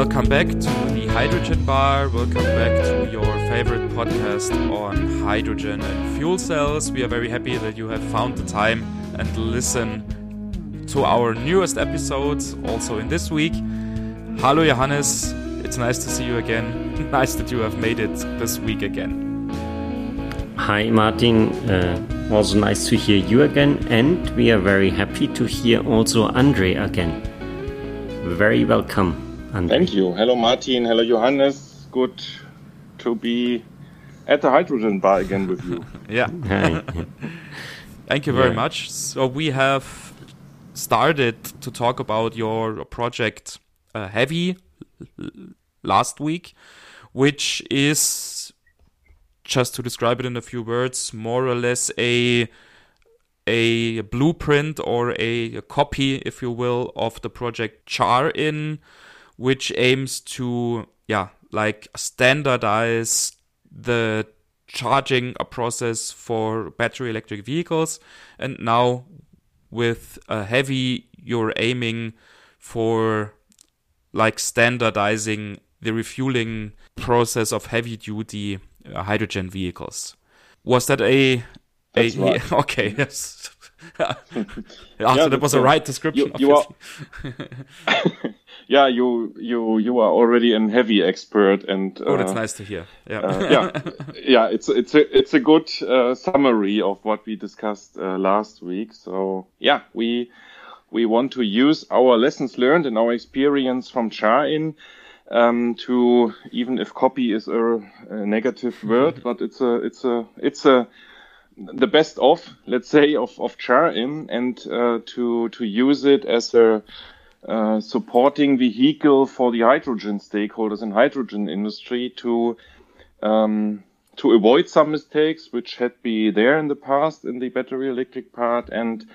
Welcome back to the Hydrogen Bar. Welcome back to your favorite podcast on hydrogen and fuel cells. We are very happy that you have found the time and listen to our newest episodes also in this week. Hello, Johannes. It's nice to see you again. nice that you have made it this week again. Hi, Martin. Uh, also nice to hear you again, and we are very happy to hear also Andre again. Very welcome. Thank you. Hello, Martin. Hello, Johannes. Good to be at the hydrogen bar again with you. yeah. Thank you very yeah. much. So we have started to talk about your project uh, HeavHy last week, which is just to describe it in a few words, more or less a a blueprint or a, a copy, if you will, of the project CharIN which aims to, yeah, like standardize the charging process for battery electric vehicles. And now with a HeavHy, you're aiming for like standardizing the refueling process of heavy duty uh, hydrogen vehicles. Was that a, a right. okay, yes. After yeah, that was a right description. You, you are, yeah, you you you are already an HeavHy expert, and oh, that's uh, nice to hear. Yeah, uh, yeah, yeah. It's it's a it's a good uh, summary of what we discussed uh, last week. So yeah, we we want to use our lessons learned and our experience from CharIN um, to even if copy is a, a negative word, but it's a it's a it's a the best of let's say of of CharIN and uh, to to use it as a uh, supporting vehicle for the hydrogen stakeholders in hydrogen industry to um, to avoid some mistakes which had been there in the past in the battery electric part and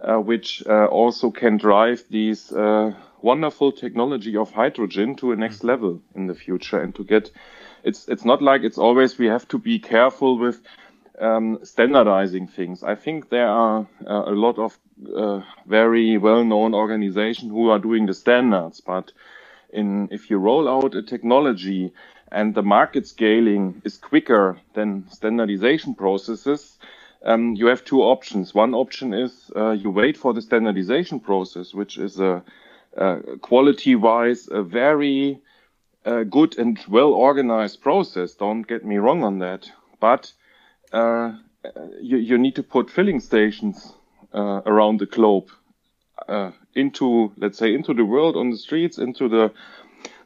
uh, which uh, also can drive these uh, wonderful technology of hydrogen to a next mm-hmm. level in the future and to get it's it's not like it's always we have to be careful with um, standardizing things. I think there are uh, a lot of uh, very well-known organizations who are doing the standards, but in if you roll out a technology and the market scaling is quicker than standardization processes, um, you have two options. One option is uh, you wait for the standardization process, which is a, a quality-wise a very uh, good and well organized process. Don't get me wrong on that, but uh, you, you need to put filling stations uh, around the globe uh, into, let's say, into the world on the streets, into the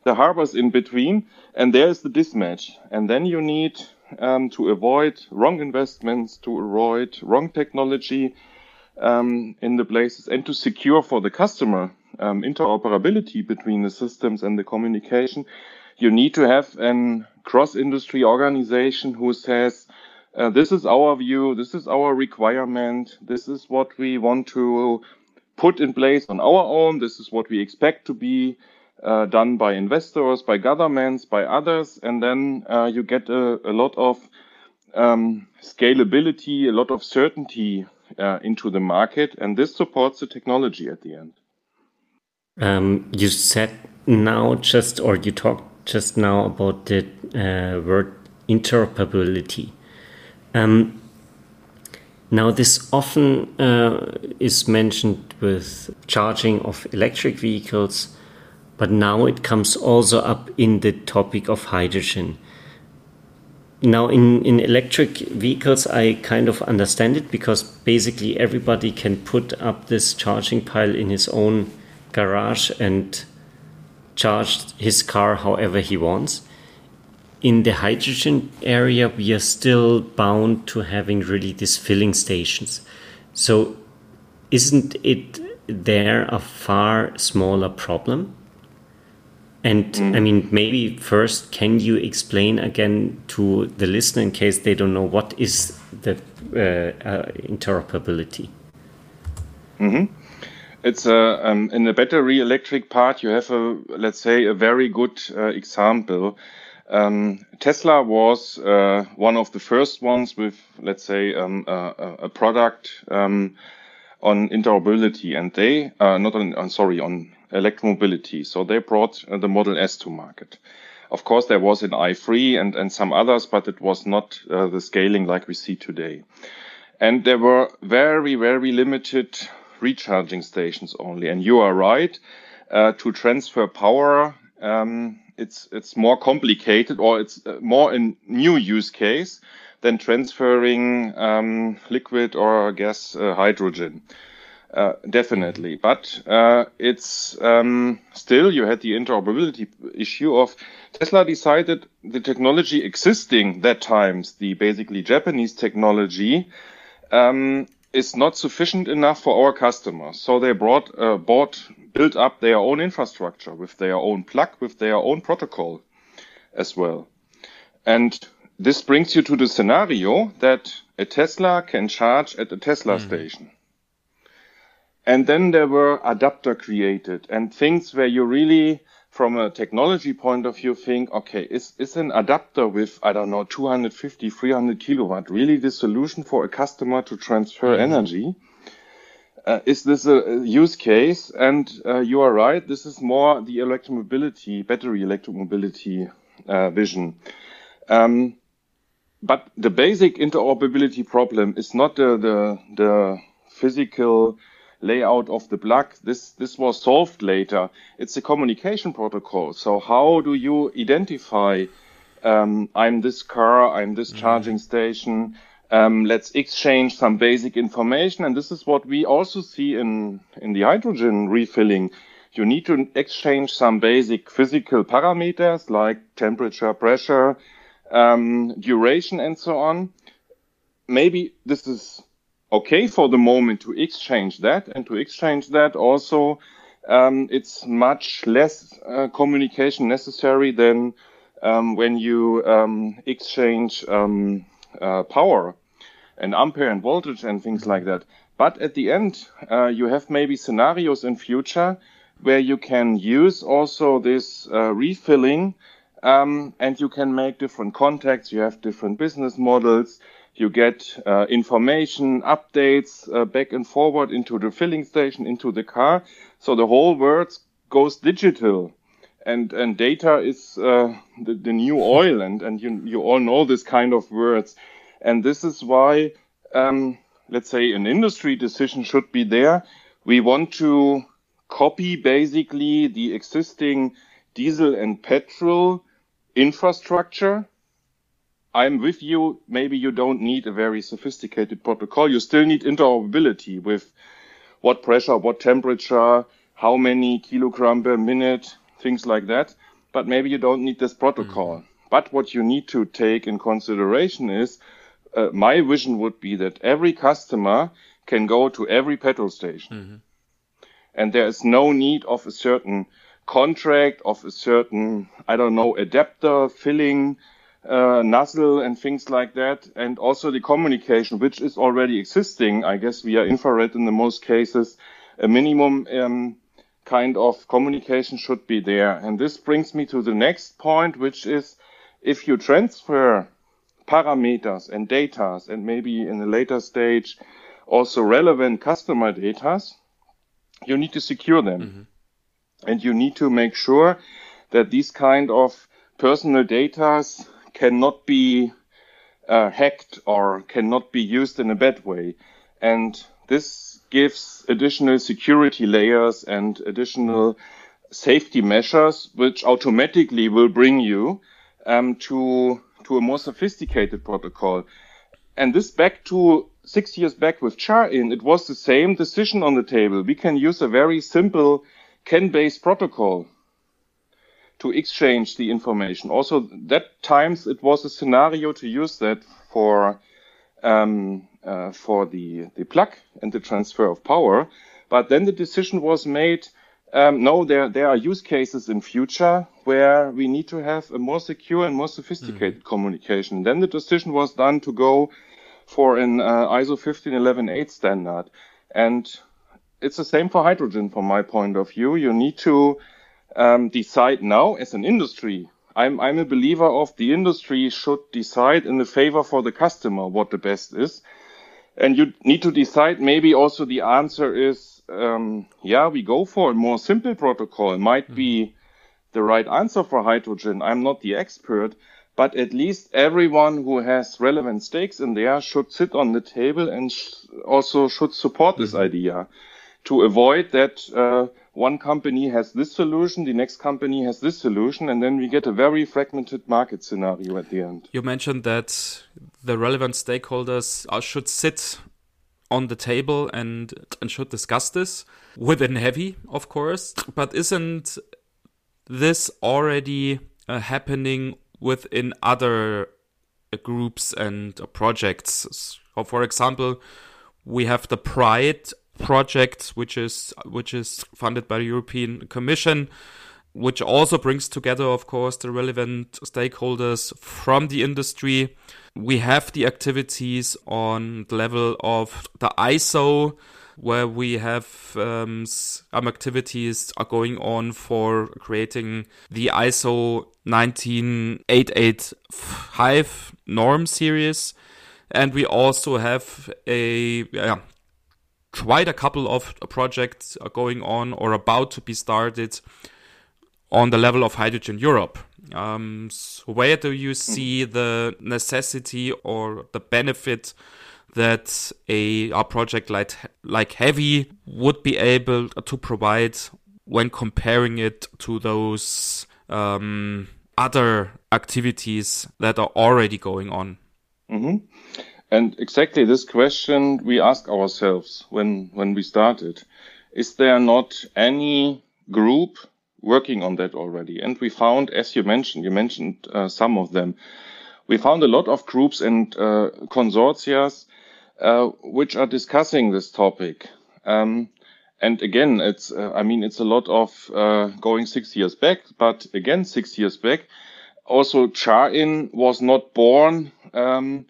the harbors in between, and there's the mismatch. And then you need um, to avoid wrong investments, to avoid wrong technology um, in the places, and to secure for the customer um, interoperability between the systems and the communication. You need to have an cross-industry organization who says, uh, this is our view, this is our requirement, this is what we want to put in place on our own, this is what we expect to be uh, done by investors, by governments, by others, and then uh, you get a, a lot of um, scalability, a lot of certainty uh, into the market, and this supports the technology at the end. Um, you said now just, or you talked just now about the uh, word interoperability. Um, now, this often uh, is mentioned with charging of electric vehicles, but now it comes also up in the topic of hydrogen. Now, in, in electric vehicles, I kind of understand it because basically everybody can put up this charging pile in his own garage and charge his car however he wants in the hydrogen area, we are still bound to having really these filling stations. So, isn't it there a far smaller problem? And mm. I mean, maybe first, can you explain again to the listener in case they don't know what is the uh, uh, interoperability? Mm -hmm. It's a um, in the battery electric part. You have a let's say a very good uh, example um, Tesla was uh, one of the first ones with, let's say, um, a, a, product um, on interoperability and they, uh, not on, on, sorry, on electromobility. So they brought uh, the Model S to market. Of course, there was an i3 and, and some others, but it was not uh, the scaling like we see today. And there were very, very limited recharging stations only. And you are right, uh, to transfer power, um, it's, it's more complicated or it's uh, more a new use case than transferring um, liquid or gas uh, hydrogen. Uh, definitely, but uh, it's um, still you had the interoperability issue of Tesla decided the technology existing that times, the basically Japanese technology, um, is not sufficient enough for our customers. So they brought uh, bought built up their own infrastructure with their own plug, with their own protocol as well, and this brings you to the scenario that a Tesla can charge at a Tesla mm. station. And then there were adapter created and things where you really, from a technology point of view, think, okay, is, is an adapter with, I don't know, 250, 300 kilowatt really the solution for a customer to transfer mm. energy? Uh, is this a, use case? And uh, you are right. This is more the electromobility, battery electromobility uh, vision. Um, but the basic interoperability problem is not the, the, the physical layout of the plug. This, this was solved later. It's a communication protocol. So how do you identify, um, I'm this car, I'm this mm-hmm. charging station, um, let's exchange some basic information. And this is what we also see in, in the hydrogen refilling. You need to exchange some basic physical parameters like temperature, pressure, um, duration, and so on. Maybe this is okay for the moment to exchange that, and to exchange that also, um, it's much less uh, communication necessary than um, when you um, exchange um, uh, power and ampere and voltage and things like that. But at the end, uh, you have maybe scenarios in future where you can use also this uh, refilling um, and you can make different contacts. You have different business models. You get uh, information, updates uh, back and forward into the filling station, into the car. So the whole world goes digital. And, and data is uh, the, the new oil. And, and you, you all know this kind of words. And this is why, um, let's say, an industry decision should be there. We want to copy basically the existing diesel and petrol infrastructure. I'm with you. Maybe you don't need a very sophisticated protocol. You still need interoperability with what pressure, what temperature, how many kilogram per minute, things like that. But maybe you don't need this protocol. Mm. But what you need to take in consideration is uh, my vision would be that every customer can go to every petrol station. Mm-hmm. And there is no need of a certain contract of a certain, I don't know, adapter, filling, uh, nozzle and things like that. And also the communication, which is already existing. I guess via infrared in the most cases, a minimum um, kind of communication should be there. And this brings me to the next point, which is if you transfer parameters and data and maybe in a later stage also relevant customer data, you need to secure them. Mm-hmm. And you need to make sure that these kind of personal data cannot be uh, hacked or cannot be used in a bad way. And this gives additional security layers and additional safety measures, which automatically will bring you um, to to a more sophisticated protocol. And this back to six years back with CharIN, it was the same decision on the table. We can use a very simple CAN-based protocol to exchange the information. Also, that times it was a scenario to use that for um, uh, for the the plug and the transfer of power. But then the decision was made. Um, no, there there are use cases in future where we need to have a more secure and more sophisticated mm. communication. Then the decision was done to go for an uh, ISO 15118 standard, and it's the same for hydrogen from my point of view. You need to um, decide now as an industry. I'm, I'm a believer of the industry should decide in the favor for the customer what the best is. and you need to decide maybe also the answer is um, yeah we go for a more simple protocol might mm-hmm. be the right answer for hydrogen i'm not the expert but at least everyone who has relevant stakes in there should sit on the table and sh- also should support this mm-hmm. idea to avoid that uh, one company has this solution, the next company has this solution, and then we get a very fragmented market scenario at the end. You mentioned that the relevant stakeholders should sit on the table and and should discuss this within HeavHy, of course. But isn't this already uh, happening within other uh, groups and uh, projects? So, for example, we have the PRHYDE project, which is which is funded by the European Commission, which also brings together, of course, the relevant stakeholders from the industry. We have the activities on the level of the ISO, where we have um, some activities are going on for creating the ISO 19885 norm series. And we also have a yeah, quite a couple of projects are going on or about to be started on the level of Hydrogen Europe. Um, so where do you see the necessity or the benefit that a, a project like like HeavHy would be able to provide when comparing it to those um, other activities that are already going on? Mm-hmm. And exactly this question we ask ourselves when, when we started. Is there not any group working on that already? And we found, as you mentioned, you mentioned uh, some of them. We found a lot of groups and uh, consortia uh, which are discussing this topic. Um, and again, it's, uh, I mean, it's a lot of uh, going six years back, but again, six years back, also CharIN was not born um,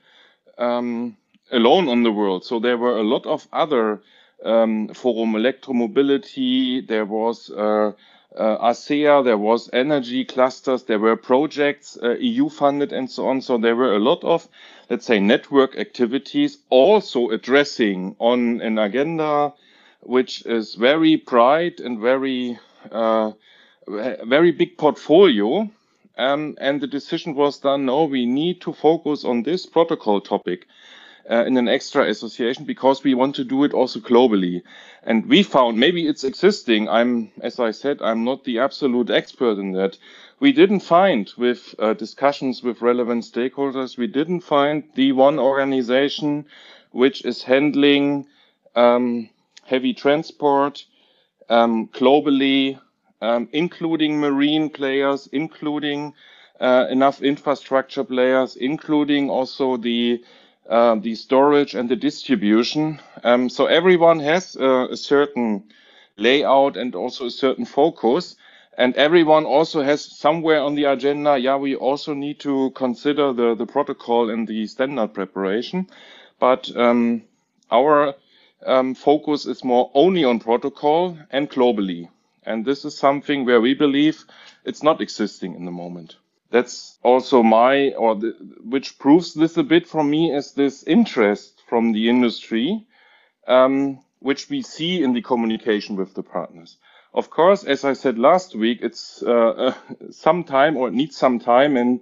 um, alone on the world. So there were a lot of other um, Forum Electromobility, there was uh, uh, ACEA, there was energy clusters, there were projects uh, EU funded and so on. So there were a lot of, let's say, network activities also addressing on an agenda which is very bright and very, uh, very big portfolio um, and the decision was done, no, we need to focus on this protocol topic uh, in an extra association because we want to do it also globally. And we found maybe it's existing. I'm, as I said, I'm not the absolute expert in that. We didn't find with uh, discussions with relevant stakeholders, we didn't find the one organization which is handling um, heavy transport um, globally um, including marine players, including uh, enough infrastructure players, including also the uh, the storage and the distribution. Um, so everyone has uh, a certain layout and also a certain focus. And everyone also has somewhere on the agenda, yeah, we also need to consider the, the protocol and the standard preparation. But um, our um, focus is more only on protocol and globally. And this is something where we believe it's not existing in the moment. That's also my, or the, which proves this a bit for me is this interest from the industry, um, which we see in the communication with the partners. Of course, as I said last week, it's uh, uh, some time or it needs some time and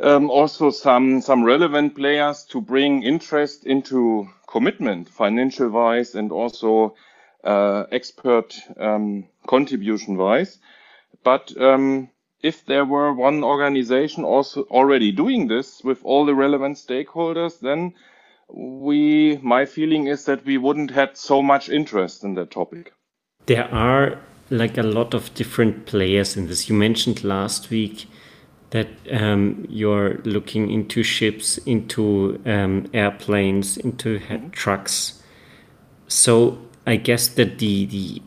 um, also some some relevant players to bring interest into commitment, financial wise, and also expert um, contribution wise. But um, if there were one organization also already doing this with all the relevant stakeholders, then we my feeling is that we wouldn't had so much interest in that topic. There are like a lot of different players in this. You mentioned last week that um, you're looking into ships, into um, airplanes, into trucks. So I guess that the the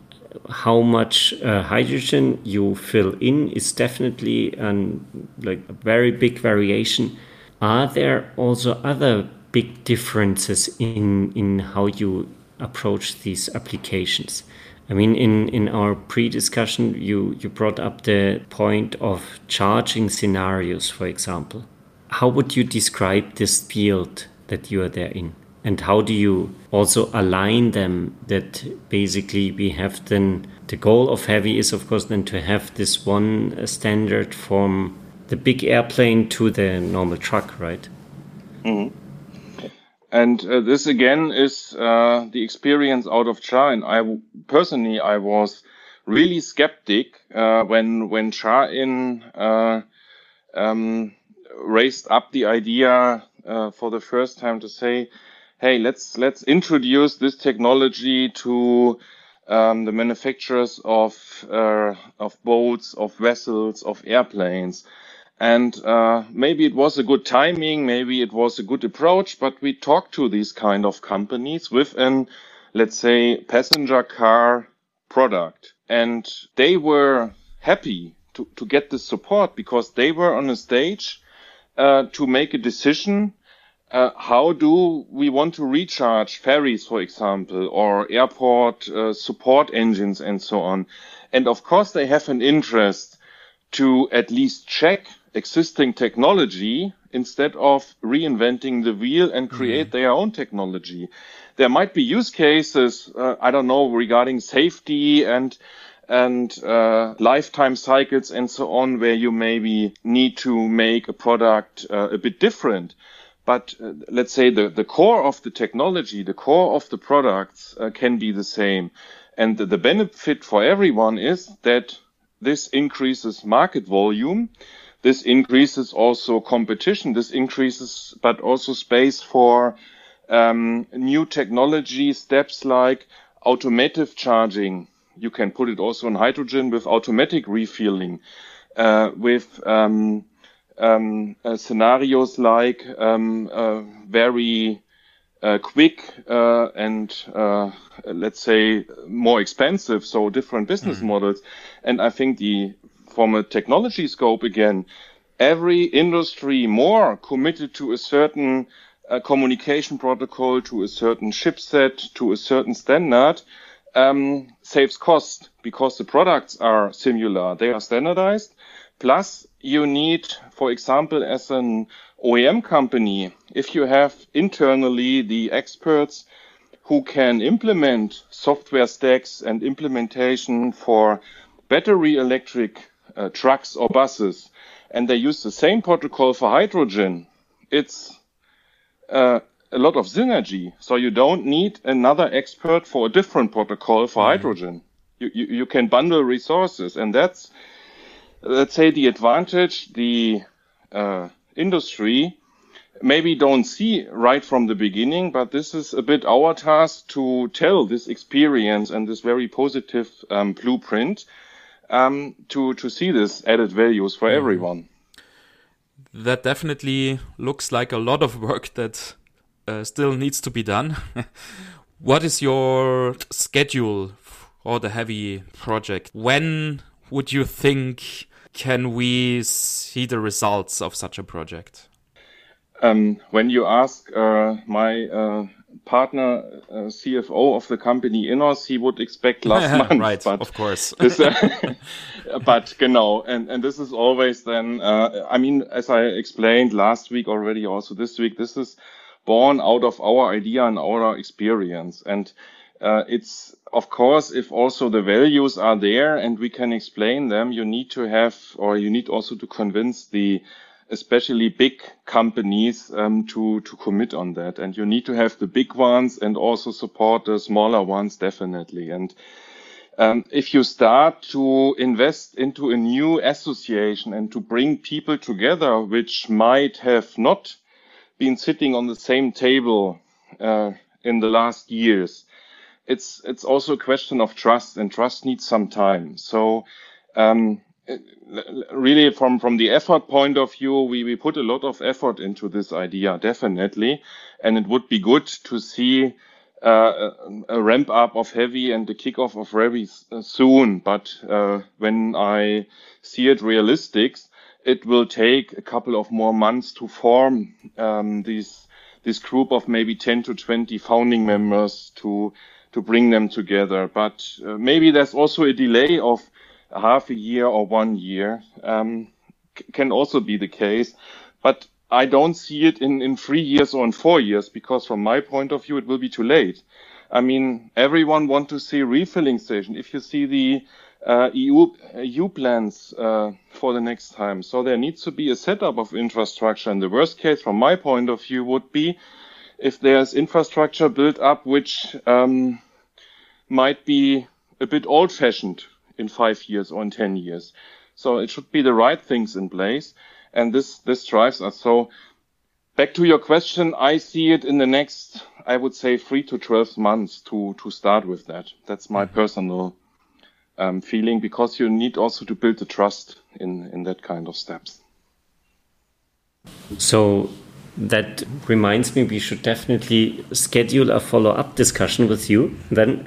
how much uh, hydrogen you fill in is definitely an like a very big variation. Are there also other big differences in in how you approach these applications? I mean, in, in our pre-discussion, you, you brought up the point of charging scenarios, for example. How would you describe this field that you are there in? And how do you also align them that basically we have then the goal of HeavHy is of course then to have this one standard from the big airplane to the normal truck right mm-hmm. and uh, this again is uh, the experience out of CharIN i personally i was really skeptic uh, when when CharIN uh, um, raised up the idea uh, for the first time to say, "Hey, let's let's introduce this technology to um, the manufacturers of uh, of boats, of vessels, of airplanes." And uh, maybe it was a good timing, maybe it was a good approach, but we talked to these kind of companies with an, let's say, passenger car product and they were happy to, to get the support because they were on a stage uh, to make a decision uh, how do we want to recharge ferries, for example, or airport uh, support engines and so on. And of course, they have an interest to at least check existing technology instead of reinventing the wheel and create mm-hmm. their own technology. There might be use cases, uh, I don't know, regarding safety and and uh, lifetime cycles and so on, where you maybe need to make a product uh, a bit different. But uh, let's say the, the core of the technology, the core of the products uh, can be the same. And the, the benefit for everyone is that this increases market volume. This increases also competition. This increases, but also space for um, new technology steps like automative charging, you can put it also on hydrogen with automatic refueling, uh, with um, um, uh, scenarios like um, uh, very uh, quick uh, and uh, let's say more expensive, so different business mm-hmm. models. And I think the from a technology scope again, every industry more committed to a certain uh, communication protocol, to a certain chipset, to a certain standard, um, saves cost because the products are similar, they are standardized. Plus, you need, for example, as an OEM company, if you have internally the experts who can implement software stacks and implementation for battery electric uh, trucks or buses, and they use the same protocol for hydrogen, it's uh, a lot of synergy. So you don't need another expert for a different protocol for mm-hmm. hydrogen. You, you, you can bundle resources and that's, let's say the advantage the uh, industry maybe don't see right from the beginning, but this is a bit our task to tell this experience and this very positive um, blueprint um, to to see this added values for mm. everyone. That definitely looks like a lot of work that uh, still needs to be done. what is your schedule for the HeavHy project? When would you think can we see the results of such a project? Um, when you ask uh, my uh, partner, uh, CFO of the company Innos, he would expect last month. right, but of course. this, uh, but genau, and and this is always then. Uh, I mean, as I explained last week already, also this week, this is born out of our idea and our experience. And uh, it's, of course, if also the values are there and we can explain them, you need to have, or you need also to convince the, especially big companies um, to to commit on that and you need to have the big ones and also support the smaller ones definitely and um, if you start to invest into a new association and to bring people together which might have not been sitting on the same table uh, in the last years. It's it's also a question of trust, and trust needs some time. So, um, really, from from the effort point of view, we we put a lot of effort into this idea, definitely, and it would be good to see. Uh, a ramp up of HeavHy and the kickoff of HeavHy soon, but uh, when I see it realistic, it will take a couple of more months to form um, this this group of maybe 10 to 20 founding members to to bring them together. But uh, maybe there's also a delay of half a year or one year um, can also be the case. But I don't see it in, in three years or in four years because from my point of view, it will be too late. I mean, everyone want to see refilling station. If you see the uh, EU, EU plans uh, for the next time. So there needs to be a setup of infrastructure. And the worst case from my point of view would be if there's infrastructure built up which um, might be a bit old fashioned in five years or in 10 years. So it should be the right things in place. And this, this drives us. So back to your question, I see it in the next, I would say three to 12 months to, to start with that. That's my mm-hmm. personal um, feeling because you need also to build the trust in, in that kind of steps. So that reminds me, we should definitely schedule a follow up discussion with you then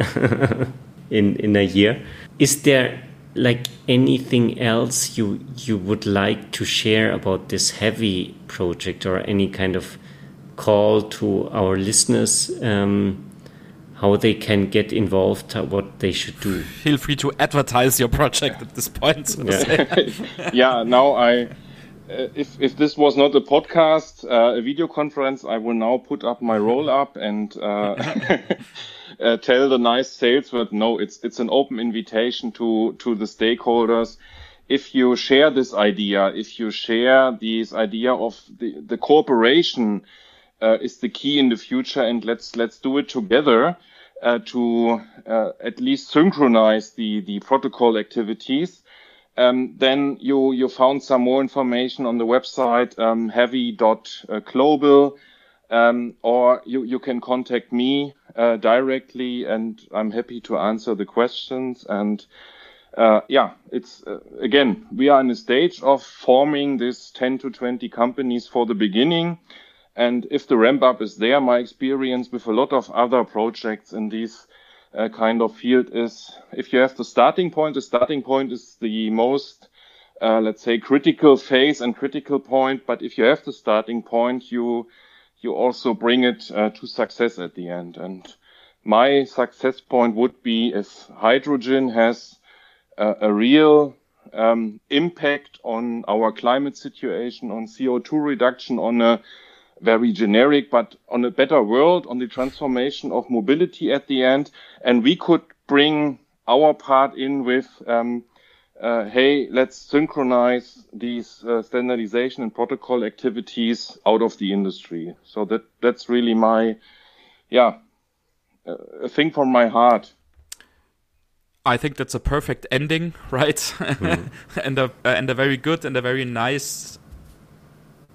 in, in a year. Is there like anything else you you would like to share about this HeavHy project or any kind of call to our listeners um, how they can get involved, what they should do. Feel free to advertise your project at this point. So yeah. yeah, now I. Uh, if if this was not a podcast, uh, a video conference, I will now put up my roll up and uh, uh, tell the nice sales. No, it's it's an open invitation to to the stakeholders. If you share this idea, if you share this idea of the the cooperation uh, is the key in the future, and let's let's do it together uh, to at least synchronize the, the protocol activities. Um, then you, you found some more information on the website, um, heavhy.global, um, or you, you can contact me uh, directly and I'm happy to answer the questions. And uh, yeah, it's uh, again, we are in a stage of forming this 10 to 20 companies for the beginning. And if the ramp up is there, my experience with a lot of other projects in this uh, kind of field is if you have the starting point, the starting point is the most, uh, let's say, critical phase and critical point. But if you have the starting point, you, you also bring it uh, to success at the end. And my success point would be if hydrogen has a real um, impact on our climate situation, on CO2 reduction, on a very generic, but on a better world, on the transformation of mobility at the end. And we could bring our part in with, um, uh, hey, let's synchronize these uh, standardization and protocol activities out of the industry. So that that's really my, yeah, uh, a thing from my heart. I think that's a perfect ending, right? Mm. and a and a very good and a very nice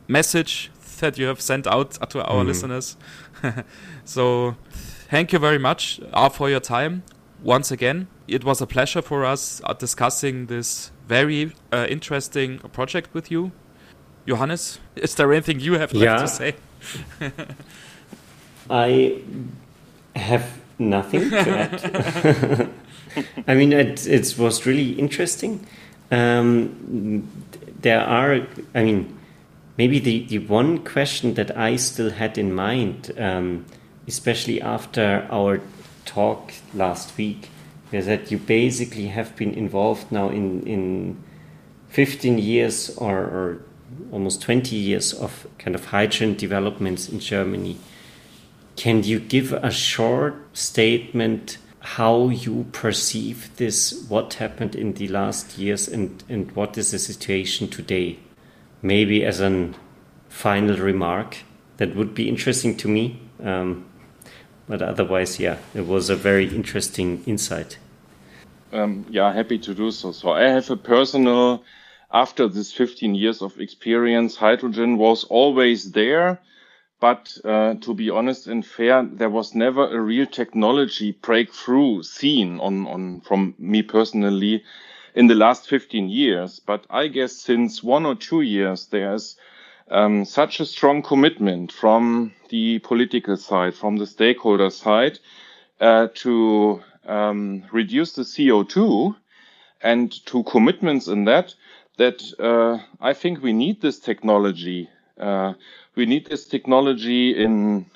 message that you have sent out to our mm. listeners. so, thank you very much uh, for your time once again. It was a pleasure for us uh, discussing this very uh, interesting project with you. Johannes, is there anything you have yeah. left to say? I have nothing to add. I mean, it, it was really interesting. Um, there are, I mean, Maybe the, the one question that I still had in mind, um, especially after our talk last week, is that you basically have been involved now in, in 15 years or, or almost 20 years of kind of hydrogen developments in Germany. Can you give a short statement how you perceive this, what happened in the last years, and, and what is the situation today? Maybe as a final remark that would be interesting to me. Um, but otherwise, yeah, it was a very interesting insight. Um, yeah, happy to do so. So I have a personal, after this 15 years of experience, hydrogen was always there. But uh, to be honest and fair, there was never a real technology breakthrough seen on, on from me personally in the last 15 years. But I guess since one or two years, there's um, such a strong commitment from the political side, from the stakeholder side, uh, to um, reduce the CO2 and to commitments in that, that uh, I think we need this technology. Uh, we need this technology in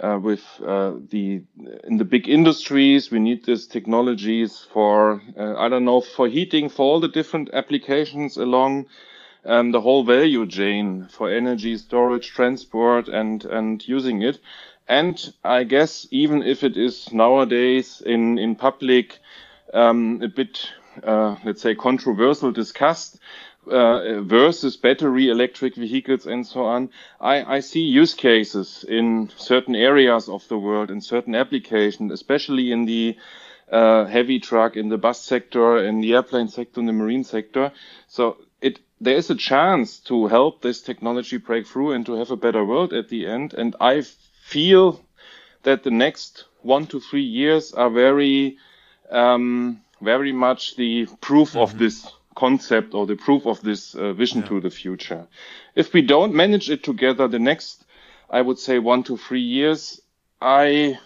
uh, with uh, the in the big industries. We need these technologies for uh, I don't know for heating for all the different applications along um, the whole value chain for energy storage, transport, and and using it. And I guess even if it is nowadays in in public um, a bit, uh, let's say, controversial discussed, uh, versus battery electric vehicles and so on. I, I, see use cases in certain areas of the world, in certain applications, especially in the uh, heavy truck, in the bus sector, in the airplane sector, in the marine sector. So it there is a chance to help this technology break through and to have a better world at the end. And I feel that the next one to three years are very, um, very much the proof mm-hmm. of this concept or the proof of this uh, vision yeah. to the future. If we don't manage it together, the next, I would say one to three years, I,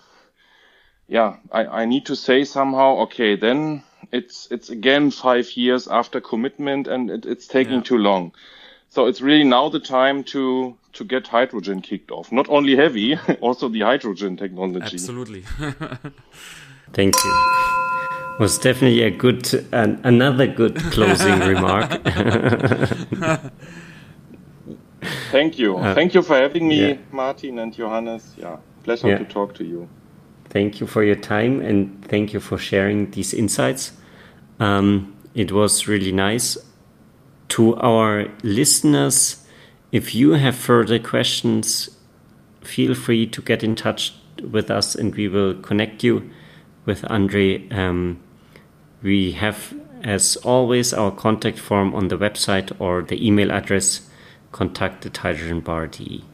yeah, I, I need to say somehow, okay, then it's, it's again five years after commitment and it, it's taking yeah. too long. So it's really now the time to, to get hydrogen kicked off. Not only HeavHy, also the hydrogen technology. Absolutely. Thank you was definitely a good an, another good closing remark. Thank you. Uh, Thank you for having me, yeah. Martin and Johannes. Yeah, pleasure yeah. to talk to you. Thank you for your time and thank you for sharing these insights. Um, it was really nice. To our listeners, if you have further questions, feel free to get in touch with us and we will connect you with Andre. Um, we have, as always, our contact form on the website or the email address contact at hydrogenbar.de.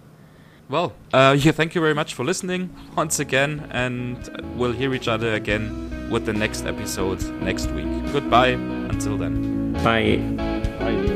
Well, uh, yeah, thank you very much for listening once again, and we'll hear each other again with the next episode next week. Goodbye. Until then. Bye. Bye.